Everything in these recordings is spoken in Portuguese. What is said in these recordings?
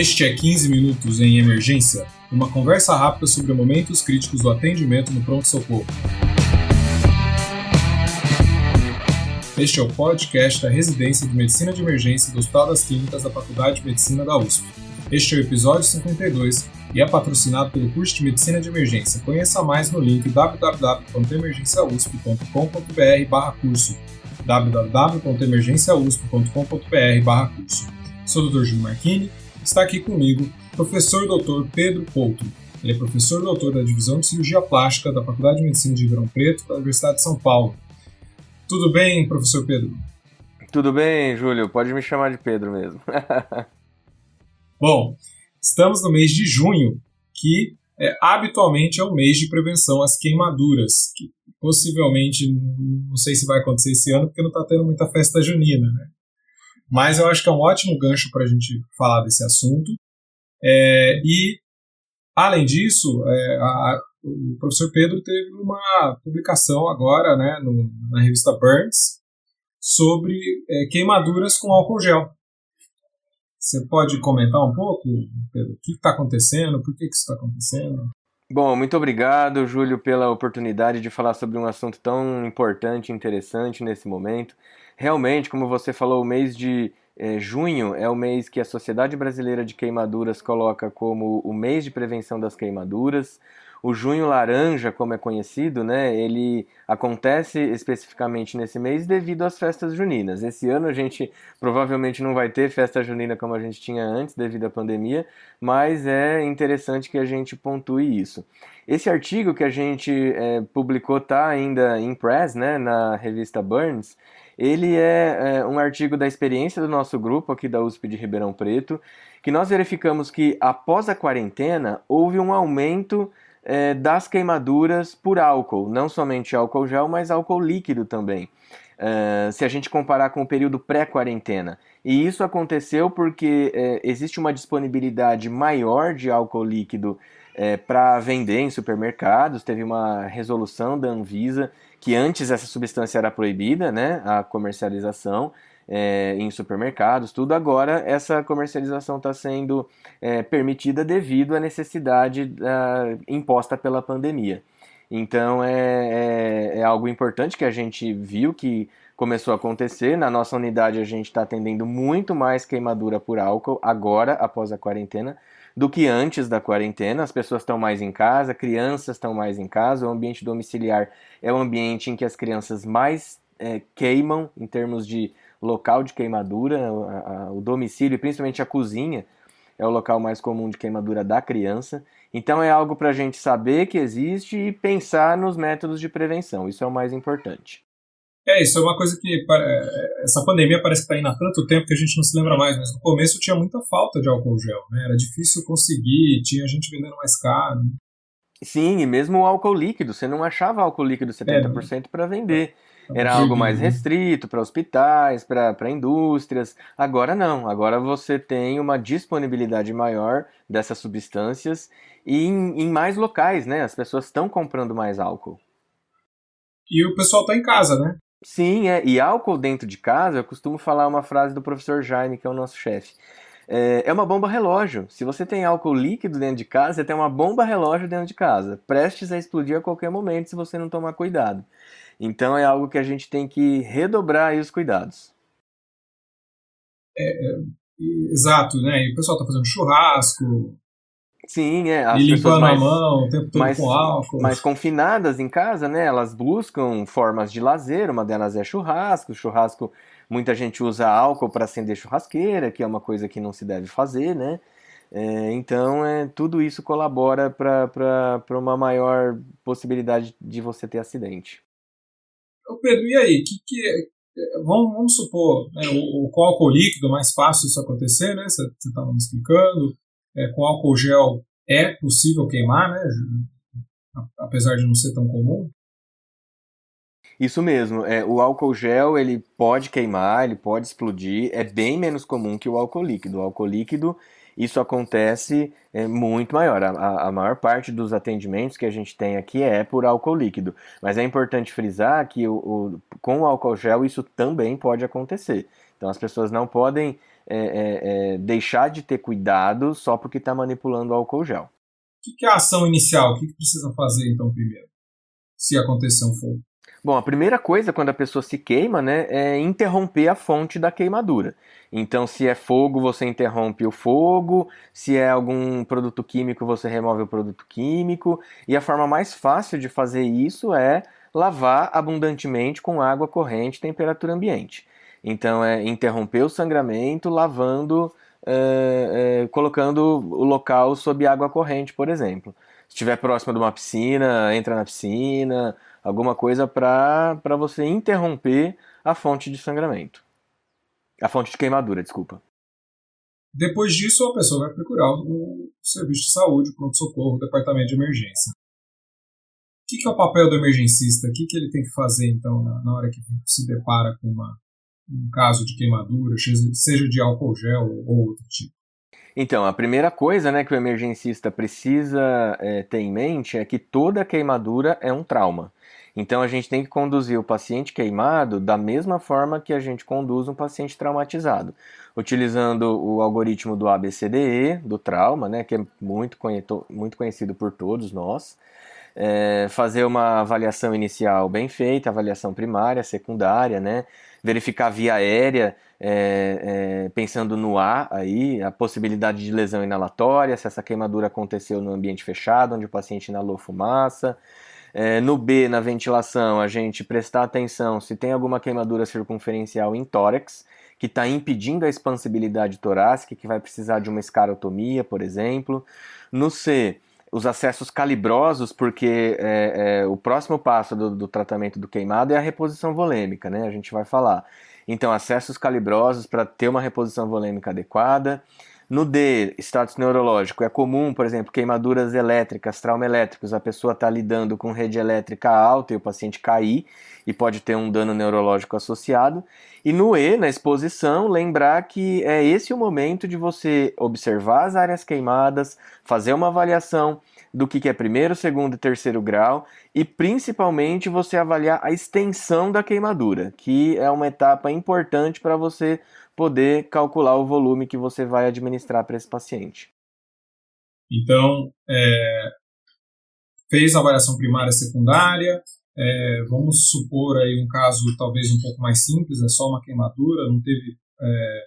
Este é 15 Minutos em Emergência, uma conversa rápida sobre momentos críticos do atendimento no pronto-socorro. Este é o podcast da Residência de Medicina de Emergência do Hospital das Clínicas da Faculdade de Medicina da USP. Este é o episódio 52 e é patrocinado pelo curso de Medicina de Emergência. Conheça mais no link www.emergenciausp.com.br/curso www.emergenciausp.com.br/curso. Sou o Dr. Júlio Marchini está aqui comigo o professor Dr. Pedro Couto. Ele é professor doutor da Divisão de Cirurgia Plástica da Faculdade de Medicina de Ribeirão Preto, da Universidade de São Paulo. Tudo bem, professor Pedro? Tudo bem, Júlio. Pode me chamar de Pedro mesmo. Bom, estamos no mês de junho, que é, habitualmente é o mês de prevenção às queimaduras, que possivelmente, não sei se vai acontecer esse ano, porque não está tendo muita festa junina, né? Mas eu acho que é um ótimo gancho para a gente falar desse assunto. É, e, além disso, é, a, o professor Pedro teve uma publicação agora né, no, na revista Burns sobre é, queimaduras com álcool gel. Você pode comentar um pouco, Pedro, o que está acontecendo, por que, que isso está acontecendo? Bom, muito obrigado, Júlio, pela oportunidade de falar sobre um assunto tão importante e interessante nesse momento. Realmente, como você falou, o mês de é, junho é o mês que a Sociedade Brasileira de Queimaduras coloca como o mês de prevenção das queimaduras. O junho laranja, como é conhecido, né, ele acontece especificamente nesse mês devido às festas juninas. Esse ano a gente provavelmente não vai ter festa junina como a gente tinha antes devido à pandemia, mas é interessante que a gente pontue isso. Esse artigo que a gente é, publicou está ainda em press, né, na revista Burns, ele é, é, um artigo da experiência do nosso grupo aqui da USP de Ribeirão Preto, que nós verificamos que após a quarentena houve um aumento é, das queimaduras por álcool, não somente álcool gel, mas álcool líquido também. Uh, se a gente comparar com o período pré-quarentena. E isso aconteceu porque é, existe uma disponibilidade maior de álcool líquido é, para vender em supermercados. Teve uma resolução da Anvisa que antes essa substância era proibida, né, a comercialização, é, em supermercados, tudo. Agora, essa comercialização está sendo é, permitida devido à necessidade imposta pela pandemia. Então, é, é, é, algo importante que a gente viu que começou a acontecer. Na nossa unidade, a gente está atendendo muito mais queimadura por álcool agora, após a quarentena, do que antes da quarentena. As pessoas estão mais em casa, crianças estão mais em casa. O ambiente domiciliar é o ambiente em que as crianças mais é, queimam em termos de local de queimadura, a, a, o domicílio, principalmente a cozinha, é o local mais comum de queimadura da criança. Então é algo para a gente saber que existe e pensar nos métodos de prevenção. Isso é o mais importante. É, isso é uma coisa que é, essa pandemia parece que está indo há tanto tempo que a gente não se lembra mais, mas no começo tinha muita falta de álcool gel, né? Era difícil conseguir, tinha gente vendendo mais caro. Sim, e mesmo o álcool líquido, você não achava álcool líquido 70% é, para vender. Era algo mais né? restrito para hospitais, para indústrias. Agora não, agora você tem uma disponibilidade maior dessas substâncias e em, em mais locais, né? As pessoas estão comprando mais álcool. E o pessoal está em casa, né? Sim, é. E álcool dentro de casa, eu costumo falar uma frase do professor Jaime, que é o nosso chefe. É, é uma bomba relógio. Se você tem álcool líquido dentro de casa, você tem uma bomba relógio dentro de casa, prestes a explodir a qualquer momento se você não tomar cuidado. Então é algo que a gente tem que redobrar os cuidados. É, é, exato, né? E o pessoal tá fazendo churrasco. Sim, é. As e limpando mais, a mão o tempo todo mais, com álcool. Mais confinadas em casa, né? Elas buscam formas de lazer. Uma delas é churrasco. Churrasco, muita gente usa álcool para acender churrasqueira, que é uma coisa que não se deve fazer, né? É, então, é, tudo isso colabora para uma maior possibilidade de você ter acidente. Pedro, e aí? Que, que, vamos, vamos supor, né, o, o, álcool líquido é mais fácil isso acontecer, né? Você estava me explicando. É, com álcool gel é possível queimar, né? Apesar de não ser tão comum. Isso mesmo. É, o álcool gel ele pode queimar, ele pode explodir. É bem menos comum que o álcool líquido. O álcool líquido isso acontece é, muito maior. A, a, maior parte dos atendimentos que a gente tem aqui é por álcool líquido. Mas é importante frisar que o, o, com o álcool gel isso também pode acontecer. Então as pessoas não podem é, é, é, deixar de ter cuidado só porque está manipulando o álcool gel. O que, que, é a ação inicial? O que, que precisa fazer então primeiro, se acontecer um fogo? Bom, a primeira coisa quando a pessoa se queima, né, é interromper a fonte da queimadura. Então, se é fogo, você interrompe o fogo, se é algum produto químico, você remove o produto químico. E a forma mais fácil de fazer isso é lavar abundantemente com água corrente, temperatura ambiente. Então, é interromper o sangramento lavando, é, é, colocando o local sob água corrente, por exemplo. Se estiver próximo de uma piscina, entra na piscina, alguma coisa para você interromper a fonte de sangramento. A fonte de queimadura, desculpa. Depois disso, a pessoa vai procurar o serviço de saúde, o pronto-socorro, o departamento de emergência. O que, é o papel do emergencista? O que, que ele tem que fazer, então, na hora que se depara com uma, um caso de queimadura, seja de álcool gel ou outro tipo? Então, a primeira coisa né, que o emergencista precisa é, ter em mente é que toda queimadura é um trauma. Então a gente tem que conduzir o paciente queimado da mesma forma que a gente conduz um paciente traumatizado, utilizando o algoritmo do ABCDE, do trauma, né, que é muito, muito conhecido por todos nós. É, fazer uma avaliação inicial bem feita, avaliação primária, secundária, né? verificar via aérea, é, é, pensando no A aí, a possibilidade de lesão inalatória, se essa queimadura aconteceu no ambiente fechado, onde o paciente inalou fumaça, é, no B, na ventilação, a gente prestar atenção se tem alguma queimadura circunferencial em tórax, que está impedindo a expansibilidade torácica, que vai precisar de uma escarotomia, por exemplo. No C, os acessos calibrosos, porque é, é, o próximo passo do, do, tratamento do queimado é a reposição volêmica, né? A gente vai falar. Então, acessos calibrosos para ter uma reposição volêmica adequada. No D, status neurológico, é comum, por exemplo, queimaduras elétricas, trauma elétricos, a pessoa está lidando com rede elétrica alta e o paciente cair e pode ter um dano neurológico associado. E no E, na exposição, lembrar que é esse o momento de você observar as áreas queimadas, fazer uma avaliação do que é primeiro, segundo e terceiro grau e principalmente você avaliar a extensão da queimadura, que é uma etapa importante para você poder calcular o volume que você vai administrar para esse paciente. Então, é, fez a avaliação primária secundária, é, vamos supor aí um caso talvez um pouco mais simples, é só uma queimadura, não teve, é,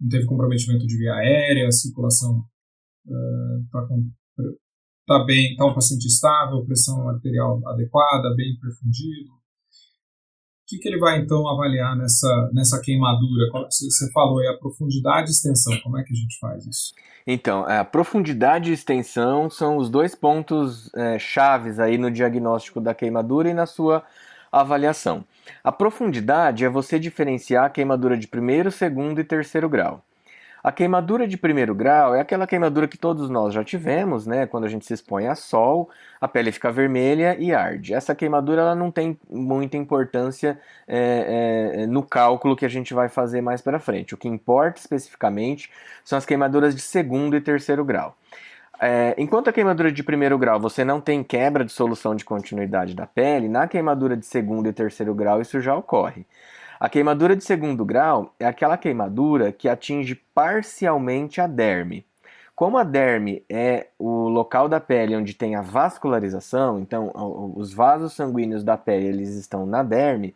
não teve comprometimento de via aérea, a circulação está é, tá bem, está um paciente estável, pressão arterial adequada, bem perfundido, que, que ele vai então avaliar nessa, nessa queimadura? Você falou aí a profundidade e extensão, como é que a gente faz isso? Então, a profundidade e extensão são os dois pontos é, chaves aí no diagnóstico da queimadura e na sua avaliação. A profundidade é você diferenciar a queimadura de primeiro, segundo e terceiro grau. A queimadura de primeiro grau é aquela queimadura que todos nós já tivemos, né? Quando a gente se expõe a sol, a pele fica vermelha e arde. Essa queimadura ela não tem muita importância é, é, no cálculo que a gente vai fazer mais para frente. O que importa especificamente são as queimaduras de segundo e terceiro grau. É, enquanto a queimadura de primeiro grau você não tem quebra de solução de continuidade da pele, na queimadura de segundo e terceiro grau isso já ocorre. A queimadura de segundo grau é aquela queimadura que atinge parcialmente a derme. Como a derme é o local da pele onde tem a vascularização, então os vasos sanguíneos da pele eles estão na derme,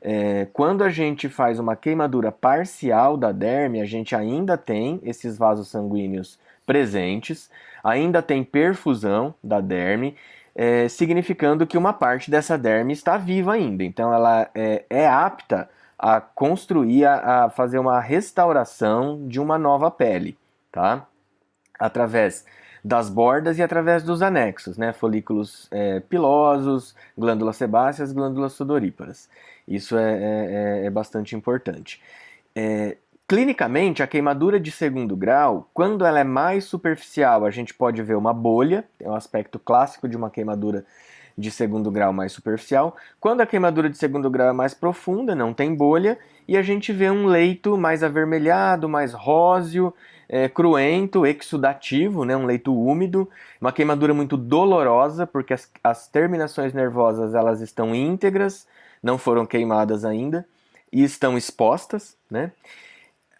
é, quando a gente faz uma queimadura parcial da derme, a gente ainda tem esses vasos sanguíneos presentes, ainda tem perfusão da derme, é, significando que uma parte dessa derme está viva ainda. Então ela é, é apta a construir, a, a fazer uma restauração de uma nova pele, tá? Através das bordas e através dos anexos, né? Folículos é, pilosos, glândulas sebáceas, glândulas sudoríparas. Isso é, é, é, é bastante importante. Clinicamente, a queimadura de segundo grau, quando ela é mais superficial, a gente pode ver uma bolha, é um aspecto clássico de uma queimadura de segundo grau mais superficial. Quando a queimadura de segundo grau é mais profunda, não tem bolha, e a gente vê um leito mais avermelhado, mais róseo, é, cruento, exudativo, né, um leito úmido, uma queimadura muito dolorosa, porque as, as terminações nervosas elas estão íntegras, não foram queimadas ainda, e estão expostas, né?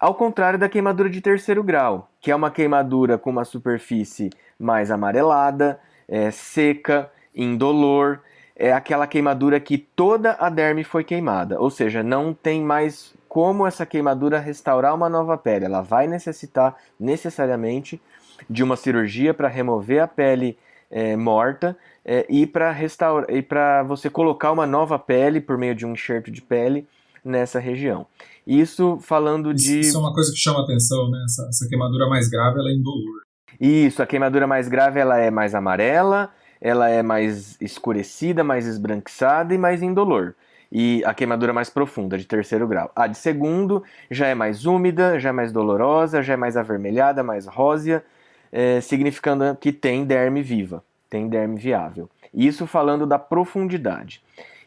Ao contrário da queimadura de terceiro grau, que é uma queimadura com uma superfície mais amarelada, é, seca, indolor, é aquela queimadura que toda a derme foi queimada, ou seja, não tem mais como essa queimadura restaurar uma nova pele. Ela vai necessitar necessariamente de uma cirurgia para remover a pele é, morta é, e para restaurar e para você colocar uma nova pele por meio de um enxerto de pele nessa região. Isso falando de. Isso é uma coisa que chama atenção, né? Essa, essa queimadura mais grave ela é indolor. Isso, a queimadura mais grave ela é mais amarela, ela é mais escurecida, mais esbranquiçada e mais indolor. E a queimadura mais profunda, de terceiro grau. A de segundo já é mais úmida, já é mais dolorosa, já é mais avermelhada, mais rósea, é, significando que tem derme viva, tem derme viável. Isso falando da profundidade.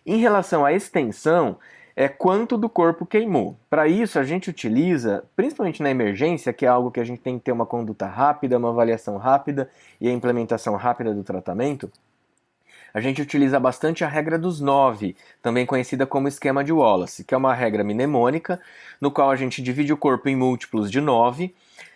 Em relação à extensão, é quanto do corpo queimou. Para isso, a gente utiliza, principalmente na emergência, que é algo que a gente tem que ter uma conduta rápida, uma avaliação rápida e a implementação rápida do tratamento. A gente utiliza bastante a regra dos nove, também conhecida como esquema de Wallace, que é uma regra mnemônica, no qual a gente divide o corpo em múltiplos de nove,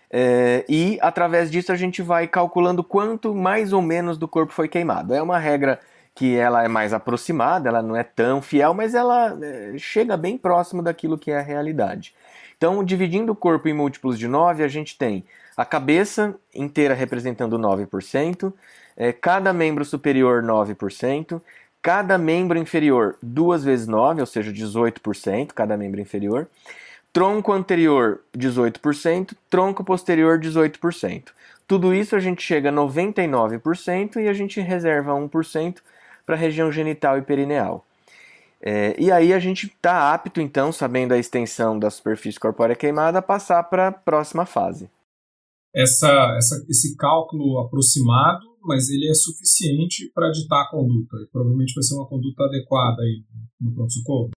é, e através disso a gente vai calculando quanto mais ou menos do corpo foi queimado. É uma regra que ela é mais aproximada, ela não é tão fiel, mas ela é, chega bem próximo daquilo que é a realidade. Então, dividindo o corpo em múltiplos de 9, a gente tem a cabeça inteira representando 9%, é, cada membro superior 9%, cada membro inferior 2 vezes 9, ou seja, 18%, cada membro inferior, tronco anterior 18%, tronco posterior 18%. Tudo isso a gente chega a 99% e a gente reserva 1% para a região genital e perineal. É, e aí a gente está apto, então, sabendo a extensão da superfície corpórea queimada, a passar para a próxima fase. Essa, essa, esse cálculo aproximado, mas ele é suficiente para ditar a conduta. E provavelmente vai ser uma conduta adequada aí no pronto-socorro.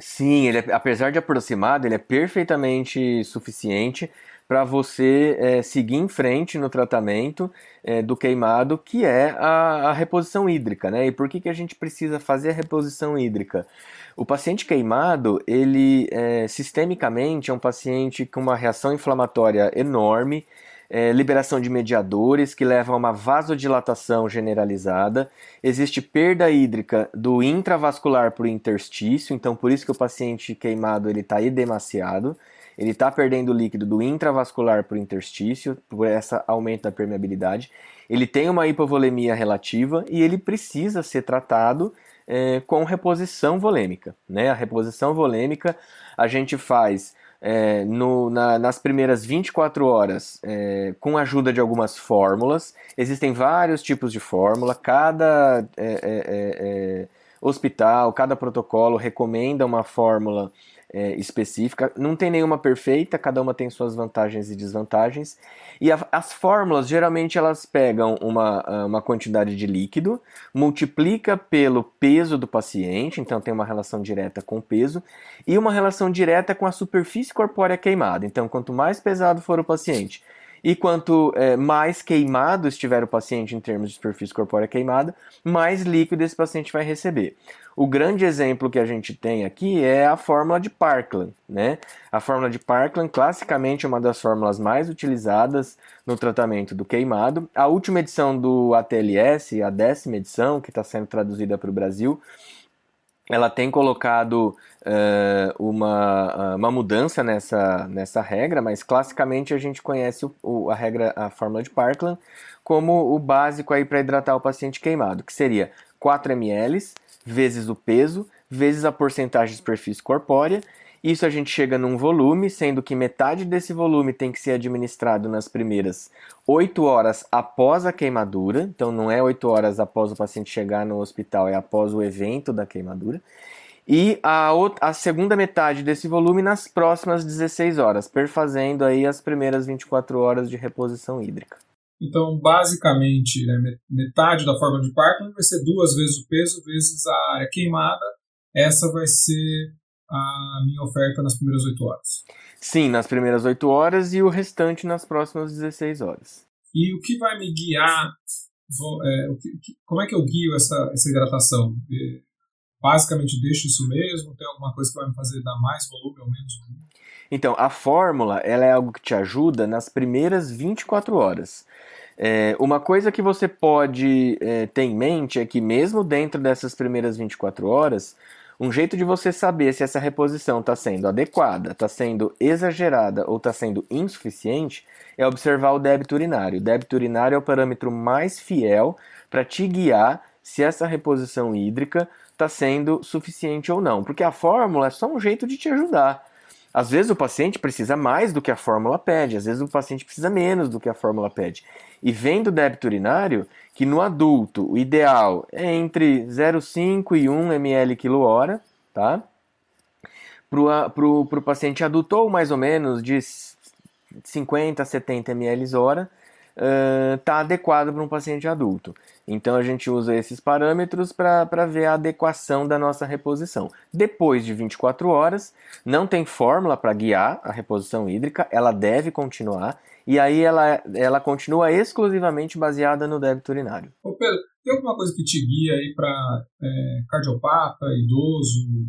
Sim, ele é, apesar de aproximado, ele é perfeitamente suficiente para você é, seguir em frente no tratamento é, do queimado, que é a, a, reposição hídrica, né? E por que, que a gente precisa fazer a reposição hídrica? O paciente queimado, ele é, sistemicamente é um paciente com uma reação inflamatória enorme, é, liberação de mediadores que levam a uma vasodilatação generalizada, existe perda hídrica do intravascular para o interstício, então por isso que o paciente queimado ele está edemaciado ele está perdendo líquido do intravascular para o interstício, por essa aumento da permeabilidade. Ele tem uma hipovolemia relativa e ele precisa ser tratado é, com reposição volêmica. Né? A reposição volêmica a gente faz é, no, na, nas primeiras 24 horas é, com a ajuda de algumas fórmulas. Existem vários tipos de fórmula, cada é, é, é, hospital, cada protocolo recomenda uma fórmula é, específica. Não tem nenhuma perfeita, cada uma tem suas vantagens e desvantagens. E a, as fórmulas, geralmente, elas pegam uma, ah, uma quantidade de líquido, multiplica pelo peso do paciente, então tem uma relação direta com o peso, e uma relação direta com a superfície corpórea queimada. Então, quanto mais pesado for o paciente, e quanto é, mais queimado estiver o paciente em termos de superfície corpórea queimada, mais líquido esse paciente vai receber. O grande exemplo que a gente tem aqui é a fórmula de Parkland, né? A fórmula de Parkland, classicamente, é uma das fórmulas mais utilizadas no tratamento do queimado. A última edição do ATLS, a décima edição, que está sendo traduzida para o Brasil, ela tem colocado uh, uma, uma mudança nessa, nessa regra, mas classicamente a gente conhece o, o, a regra, a fórmula de Parkland, como o básico aí para hidratar o paciente queimado, que seria 4 ml vezes o peso, vezes a porcentagem de superfície corpórea. Isso a gente chega num volume, sendo que metade desse volume tem que ser administrado nas primeiras 8 horas após a queimadura. Então não é 8 horas após o paciente chegar no hospital, é após o evento da queimadura. E a, outra, a segunda metade desse volume nas próximas 16 horas, perfazendo aí as primeiras 24 horas de reposição hídrica. Então, basicamente, né, metade da forma de Parkland vai ser duas vezes o peso vezes a área queimada. Essa vai ser a minha oferta nas primeiras 8 horas. Sim, nas primeiras 8 horas e o restante nas próximas 16 horas. E o que vai me guiar? Vou, é, que, como é que eu guio essa, essa hidratação? É, basicamente deixo isso mesmo? Tem alguma coisa que vai me fazer dar mais volume ou menos volume? Então, a fórmula ela é algo que te ajuda nas primeiras 24 horas. É, uma coisa que você pode é, ter em mente é que, mesmo dentro dessas primeiras 24 horas, um jeito de você saber se essa reposição está sendo adequada, está sendo exagerada ou está sendo insuficiente é observar o débito urinário. O débito urinário é o parâmetro mais fiel para te guiar se essa reposição hídrica está sendo suficiente ou não, porque a fórmula é só um jeito de te ajudar. Às vezes o paciente precisa mais do que a fórmula pede, às vezes o paciente precisa menos do que a fórmula pede. E vem do débito urinário que no adulto o ideal é entre 0,5 e 1 ml quilo-hora, tá? Para o paciente adulto, ou mais ou menos de 50 a 70 ml hora, uh, adequado para um paciente adulto. Então a gente usa esses parâmetros para ver a adequação da nossa reposição. Depois de 24 horas, não tem fórmula para guiar a reposição hídrica, ela deve continuar, e aí ela, ela continua exclusivamente baseada no débito urinário. Ô Pedro, tem alguma coisa que te guia aí para é, cardiopata, idoso,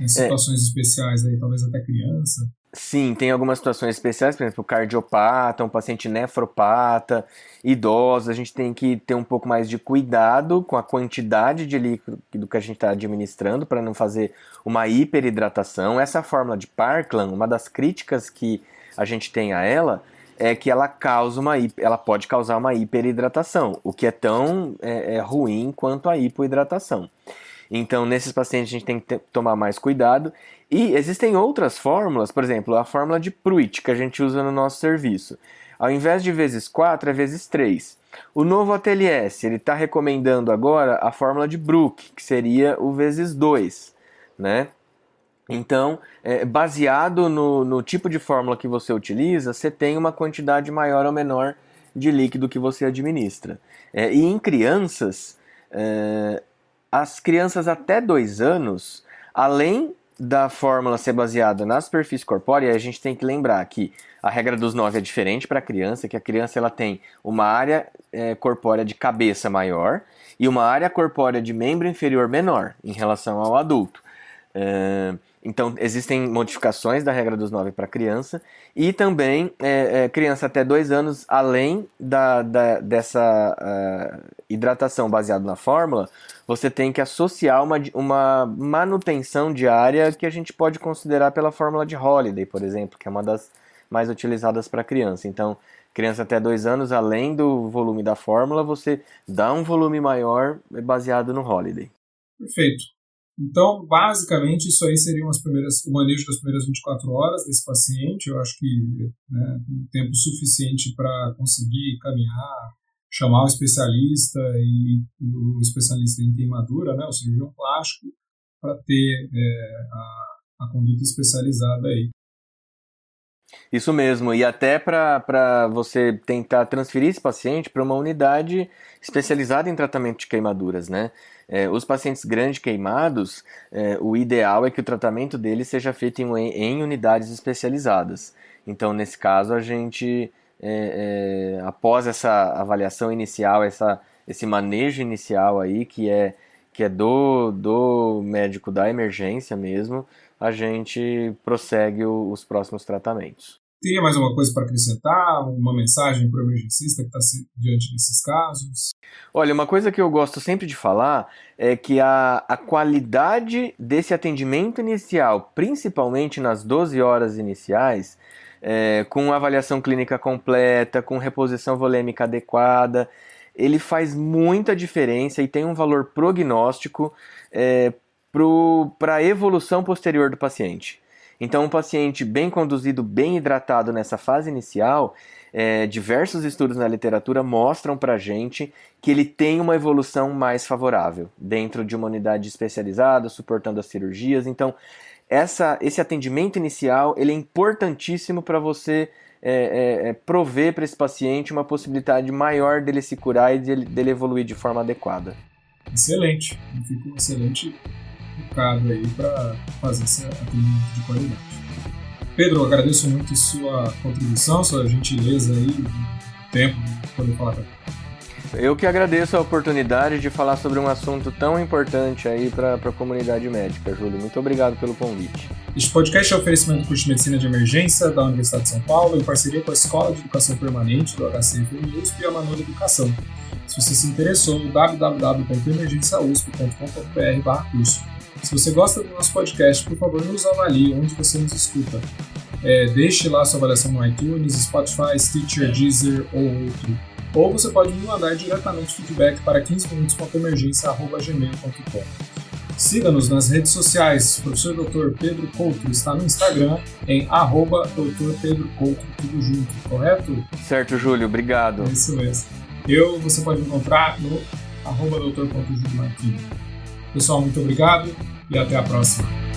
em é. situações é. especiais aí, talvez até criança? Sim, tem algumas situações especiais, por exemplo, cardiopata, um paciente nefropata, idosos, a gente tem que ter um pouco mais de cuidado com a quantidade de líquido que a gente está administrando para não fazer uma hiperidratação. Essa fórmula de Parkland, uma das críticas que a gente tem a ela é que ela causa uma ela pode causar uma hiperidratação, o que é tão é, é ruim quanto a hipoidratação. Então, nesses pacientes a gente tem que ter, tomar mais cuidado. E existem outras fórmulas, por exemplo, a fórmula de Pruitt, que a gente usa no nosso serviço. Ao invés de vezes 4, é vezes 3. O novo ATLS, ele está recomendando agora a fórmula de Brook, que seria o vezes 2, né? Então, é, baseado no, no tipo de fórmula que você utiliza, você tem uma quantidade maior ou menor de líquido que você administra. É, e em crianças, é, as crianças até dois anos, além da fórmula ser baseada na superfície corpórea, a gente tem que lembrar que a regra dos nove é diferente para a criança, que a criança ela tem uma área é, corpórea de cabeça maior e uma área corpórea de membro inferior menor em relação ao adulto. É, então, existem modificações da regra dos 9 para criança e também é, é, criança até 2 anos, além da, da dessa uh, hidratação baseada na fórmula, você tem que associar uma, uma manutenção diária que a gente pode considerar pela fórmula de Holiday, por exemplo, que é uma das mais utilizadas para criança. Então, criança até 2 anos, além do volume da fórmula, você dá um volume maior baseado no Holiday. Perfeito. Então, basicamente, isso aí seriam as primeiras, o manejo das primeiras 24 horas desse paciente. Eu acho que né, um tempo suficiente para conseguir caminhar, chamar o especialista e o especialista em queimadura, né, o cirurgião plástico, para ter é, a, a conduta especializada aí. Isso mesmo, e até para você tentar transferir esse paciente para uma unidade especializada em tratamento de queimaduras, né? É, os pacientes grandes queimados, é, o ideal é que o tratamento deles seja feito em, em unidades especializadas. Então, nesse caso, a gente, é, é, após essa avaliação inicial, essa, esse manejo inicial aí, que é, que é do, do médico da emergência mesmo, a gente prossegue os próximos tratamentos. Teria mais alguma coisa para acrescentar? Uma mensagem para o emergencista que está diante desses casos? Olha, uma coisa que eu gosto sempre de falar é que a, a qualidade desse atendimento inicial, principalmente nas 12 horas iniciais, é, com avaliação clínica completa, com reposição volêmica adequada, ele faz muita diferença e tem um valor prognóstico é, para a evolução posterior do paciente. Então, um paciente bem conduzido, bem hidratado nessa fase inicial, é, diversos estudos na literatura mostram para gente que ele tem uma evolução mais favorável dentro de uma unidade especializada, suportando as cirurgias. Então, essa, esse atendimento inicial ele é importantíssimo para você é, é, é prover para esse paciente uma possibilidade maior dele se curar e dele, dele evoluir de forma adequada. Excelente, fica um excelente focado aí para fazer esse atendimento de qualidade. Pedro, agradeço muito sua contribuição, sua gentileza aí, tempo de poder falar com Eu que agradeço a oportunidade de falar sobre um assunto tão importante aí para a comunidade médica, Júlio. Muito obrigado pelo convite. Este podcast é um oferecimento do curso de Medicina de Emergência da Universidade de São Paulo, em parceria com a Escola de Educação Permanente do HCFM USP e a Manula Educação. Se você se interessou, www.emergenciausp.com.br curso. Se você gosta do nosso podcast, por favor, nos avalie onde você nos escuta. É, deixe lá sua avaliação no iTunes, Spotify, Stitcher, Deezer ou outro. Ou você pode me mandar diretamente feedback para 15minutos.emergência.gmail.com. Siga-nos nas redes sociais. O professor Dr. Pedro Couto está no Instagram em arroba Dr. Pedro Couto, tudo junto, correto? Certo, Júlio, obrigado. É isso mesmo. Eu você pode encontrar no arroba Dr. Pessoal, muito obrigado e até a próxima.